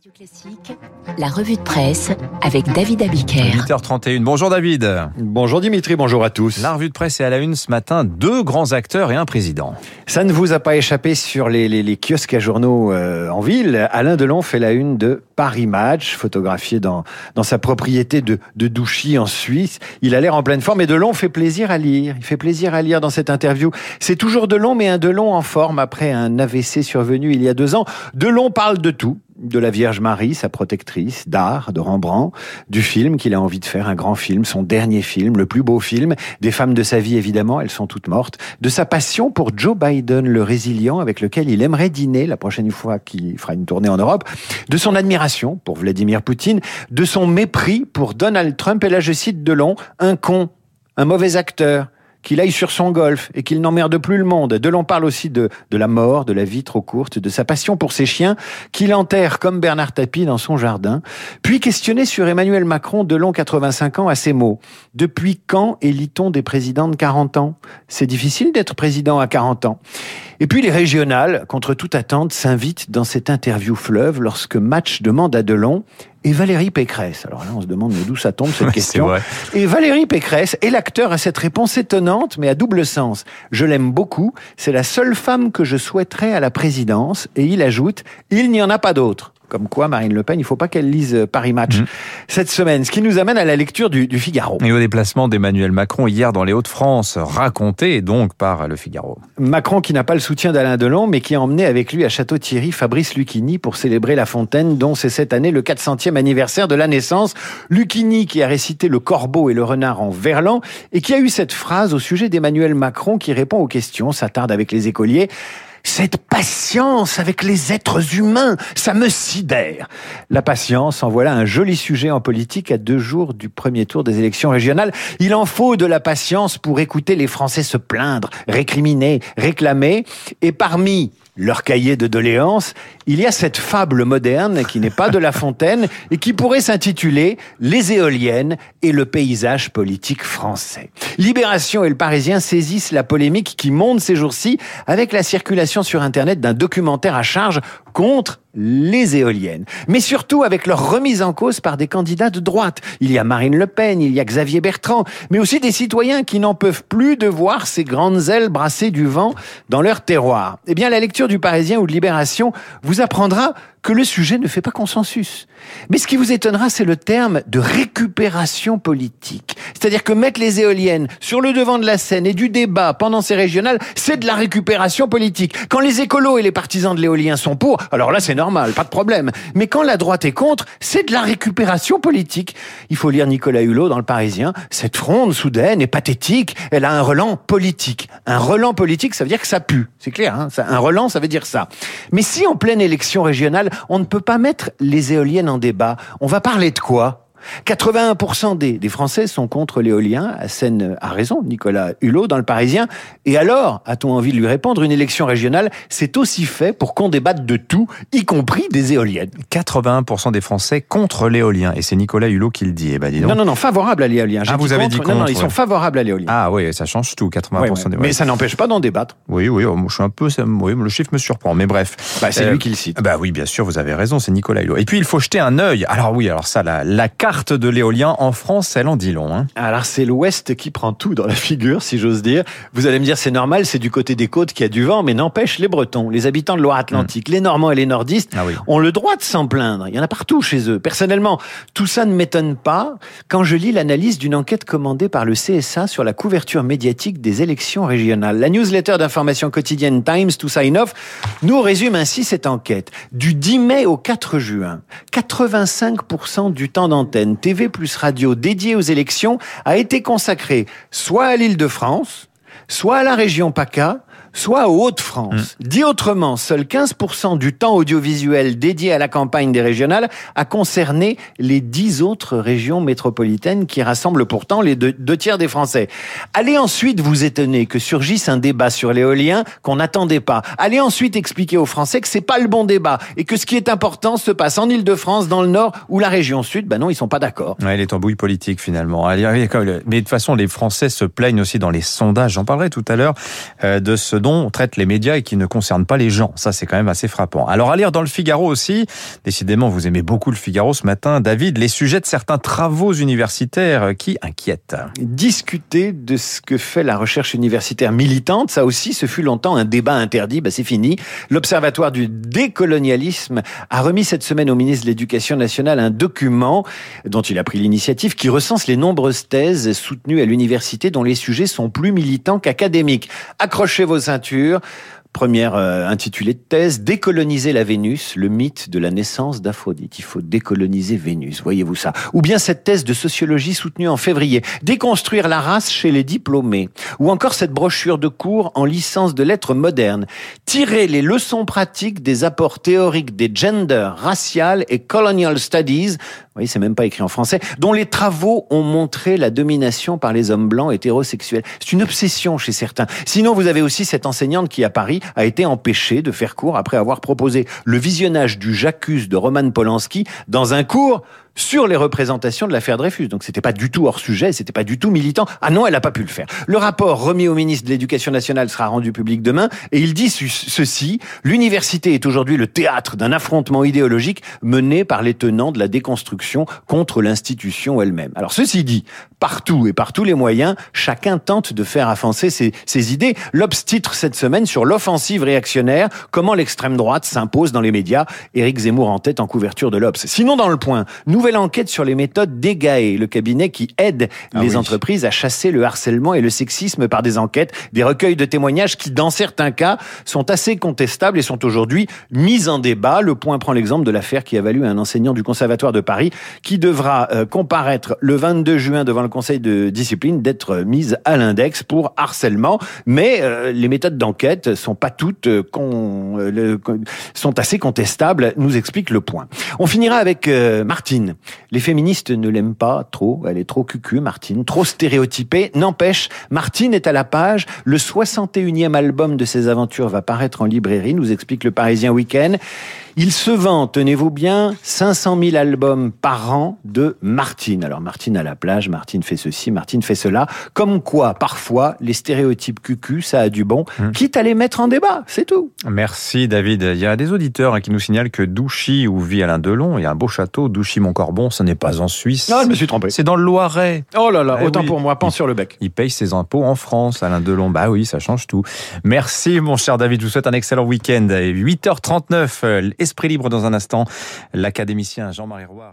Radio Classique, la revue de presse avec David Abiker. 8h31. Bonjour David. Bonjour Dimitri, bonjour à tous. La revue de presse est à la une ce matin. Deux grands acteurs et un président. Ça ne vous a pas échappé sur les, les, les kiosques à journaux euh, en ville. Alain Delon fait la une de Paris Match, photographié dans, dans sa propriété de, de Douchy en Suisse. Il a l'air en pleine forme et Delon fait plaisir à lire. Il fait plaisir à lire dans cette interview. C'est toujours Delon, mais un Delon en forme après un AVC survenu il y a deux ans. Delon parle de tout de la Vierge Marie, sa protectrice, d'art, de Rembrandt, du film qu'il a envie de faire, un grand film, son dernier film, le plus beau film, des femmes de sa vie évidemment, elles sont toutes mortes, de sa passion pour Joe Biden, le résilient avec lequel il aimerait dîner la prochaine fois qu'il fera une tournée en Europe, de son admiration pour Vladimir Poutine, de son mépris pour Donald Trump, et là je cite Delon, un con, un mauvais acteur, qu'il aille sur son golf et qu'il n'emmerde plus le monde. De l'on parle aussi de, la mort, de la vie trop courte, de sa passion pour ses chiens, qu'il enterre comme Bernard Tapie dans son jardin. Puis questionné sur Emmanuel Macron, de long 85 ans, à ces mots. Depuis quand élit-on des présidents de 40 ans? C'est difficile d'être président à 40 ans. Et puis les régionales, contre toute attente, s'invitent dans cette interview fleuve lorsque Match demande à Delon et Valérie Pécresse. Alors là, on se demande d'où ça tombe cette Ouais, question. Et Valérie Pécresse est l'acteur à cette réponse étonnante, mais à double sens. Je l'aime beaucoup. C'est la seule femme que je souhaiterais à la présidence. Et il ajoute, il n'y en a pas d'autre. Comme quoi, Marine Le Pen, il faut pas qu'elle lise euh, Paris Match Mhm. cette semaine. Ce qui nous amène à la lecture du, du Figaro. Et au déplacement d'Emmanuel Macron hier dans les Hauts-de-France, raconté donc par Le Figaro. Macron qui n'a pas le soutien d'Alain Delon, mais qui a emmené avec lui à Château-Thierry Fabrice Lucchini pour célébrer la fontaine dont c'est cette année le 400e anniversaire de la naissance. Lucchini qui a récité le corbeau et le renard en verlan et qui a eu cette phrase au sujet d'Emmanuel Macron qui répond aux questions, s'attarde avec les écoliers. Cette patience avec les êtres humains, ça me sidère. La patience, en voilà un joli sujet en politique à deux jours du premier tour des élections régionales. Il en faut de la patience pour écouter les Français se plaindre, récriminer, réclamer. Et parmi leur cahier de doléances, il y a cette fable moderne qui n'est pas de La Fontaine et qui pourrait s'intituler Les éoliennes et le paysage politique français. Libération et le Parisien saisissent la polémique qui monte ces jours-ci avec la circulation sur Internet d'un documentaire à charge contre les éoliennes, mais surtout avec leur remise en cause par des candidats de droite. Il y a Marine Le Pen, il y a Xavier Bertrand, mais aussi des citoyens qui n'en peuvent plus de voir ces grandes ailes brasser du vent dans leur terroir. Eh bien, la lecture du Parisien ou de Libération vous apprendra que le sujet ne fait pas consensus. Mais ce qui vous étonnera, c'est le terme de récupération politique. C'est-à-dire que mettre les éoliennes sur le devant de la scène et du débat pendant ces régionales, c'est de la récupération politique. Quand les écolos et les partisans de l'éolien sont pour, alors là c'est normal, pas de problème. Mais quand la droite est contre, c'est de la récupération politique. Il faut lire Nicolas Hulot dans Le Parisien. Cette fronde soudaine et pathétique, elle a un relan politique. Un relan politique, ça veut dire que ça pue. C'est clair, hein un relan, ça veut dire ça. Mais si en pleine élection régionale, on ne peut pas mettre les éoliennes en débat, on va parler de quoi? 81% des, des Français sont contre l'éolien, à Seine a raison, Nicolas Hulot dans le Parisien. Et alors, a-t-on envie de lui répondre, une élection régionale, c'est aussi fait pour qu'on débatte de tout, y compris des éoliennes. 81% des Français contre l'éolien. Et c'est Nicolas Hulot qui le dit. Eh ben, dis donc. Non, non, non, favorable à l'éolien. Ah, vous avez dit Non, non, contre, ils sont favorables à l'éolien. Ah oui, ça change tout, 80% Ouais, ouais. des Mais ça n'empêche pas d'en débattre. Oui, oui, oh, je suis un peu. oui, le chiffre me surprend, mais bref. Bah, c'est Euh, lui qui le cite. Bah oui, bien sûr, vous avez raison, c'est Nicolas Hulot. Et puis, il faut jeter un œil. Alors oui, alors ça, la, la carte de l'éolien en France, elle en dit long. Hein. Alors c'est l'Ouest qui prend tout dans la figure, si j'ose dire. Vous allez me dire c'est normal, c'est du côté des côtes qu'il y a du vent, mais n'empêche les Bretons, les habitants de Loire-Atlantique, les Normands et les Nordistes Ah oui. ont le droit de s'en plaindre. Il y en a partout chez eux. Personnellement, tout ça ne m'étonne pas quand je lis l'analyse d'une enquête commandée par le CSA sur la couverture médiatique des élections régionales. La newsletter d'information quotidienne Times to Sign Off nous résume ainsi cette enquête. Du 10 mai au 4 juin, 85% du temps d'antenne TV plus radio dédié aux élections a été consacré soit à l'île de France, soit à la région PACA, soit aux Hauts-de-France. Dit autrement, seul 15% du temps audiovisuel dédié à la campagne des régionales a concerné les 10 autres régions métropolitaines qui rassemblent pourtant les deux, deux tiers des Français. Allez ensuite vous étonner que surgisse un débat sur l'éolien qu'on n'attendait pas. Allez ensuite expliquer aux Français que c'est pas le bon débat et que ce qui est important se passe en Île-de-France, dans le Nord ou la région Sud. Ben non, ils sont pas d'accord. Ouais, les tambouilles politiques finalement. Mais de toute façon, les Français se plaignent aussi dans les sondages. J'en parlerai tout à l'heure euh, de ce dont traitent les médias et qui ne concernent pas les gens. Ça, c'est quand même assez frappant. Alors, à lire dans le Figaro aussi, décidément, vous aimez beaucoup le Figaro ce matin, David, les sujets de certains travaux universitaires qui inquiètent. Discuter de ce que fait la recherche universitaire militante, ça aussi, ce fut longtemps un débat interdit, bah, c'est fini. L'Observatoire du décolonialisme a remis cette semaine au ministre de l'Éducation nationale un document dont il a pris l'initiative qui recense les nombreuses thèses soutenues à l'université dont les sujets sont plus militants qu'académiques. Accrochez vos ceintures. Première euh, intitulée de thèse, décoloniser la Vénus, le mythe de la naissance d'Aphrodite. Il faut décoloniser Vénus, voyez-vous ça? Ou bien cette thèse de sociologie soutenue en février, déconstruire la race chez les diplômés. Ou encore cette brochure de cours en licence de lettres modernes, tirer les leçons pratiques des apports théoriques des genders, racial et colonial studies, vous voyez, c'est même pas écrit en français, dont les travaux ont montré la domination par les hommes blancs hétérosexuels. C'est une obsession chez certains. Sinon, vous avez aussi cette enseignante qui, à Paris, a été empêché de faire cours après avoir proposé le visionnage du J'accuse de Roman Polanski dans un cours sur les représentations de l'affaire Dreyfus. Donc c'était pas du tout hors sujet, c'était pas du tout militant. Ah non, elle n'a pas pu le faire. Le rapport remis au ministre de l'Éducation nationale sera rendu public demain et il dit ceci l'université est aujourd'hui le théâtre d'un affrontement idéologique mené par les tenants de la déconstruction contre l'institution elle-même. Alors ceci dit, partout et par tous les moyens, chacun tente de faire avancer ses, ses idées. L'Obs titre cette semaine sur l'offensive réactionnaire, comment l'extrême droite s'impose dans les médias. Éric Zemmour en tête en couverture de l'Obs. Sinon dans le point, nouvelle enquête sur les méthodes d'EGAE, le cabinet qui aide ah les entreprises à chasser le harcèlement et le sexisme par des enquêtes, des recueils de témoignages qui, dans certains cas, sont assez contestables et sont aujourd'hui mis en débat. Le point prend l'exemple de l'affaire qui a valu à un enseignant du Conservatoire de Paris qui devra euh, comparaître le 22 juin devant le Conseil de discipline d'être mise à l'index pour harcèlement. Mais euh, les méthodes d'enquête sont pas toutes euh, sont assez contestables, nous explique le point. On finira avec Martine. Les féministes ne l'aiment pas trop, elle est trop cucu, Martine, trop stéréotypée. N'empêche, Martine est à la page. Le 61e album de ses aventures va paraître en librairie, nous explique le Parisien Week-end. Il se vend, tenez-vous bien, 500 000 albums par an de Martine. Alors Martine à la plage, Martine fait ceci, Martine fait cela. Comme quoi, parfois, les stéréotypes cucu, ça a du bon, hum. quitte à les mettre en débat, c'est tout. Merci David. Il y a des auditeurs hein, qui nous signalent que Douchy, où vit Alain Delon, il y a un beau château, Douchy-Montcorbon, ce n'est pas en Suisse. Non, je me suis trompé. C'est dans le Loiret. Oh là là, eh autant pour moi, pense sur le bec. Il paye ses impôts en France, Alain Delon. Bah oui, ça change tout. Merci mon cher David, je vous souhaite un excellent week-end. 8h39, Esprit libre dans un instant. L'académicien Jean-Marie Roy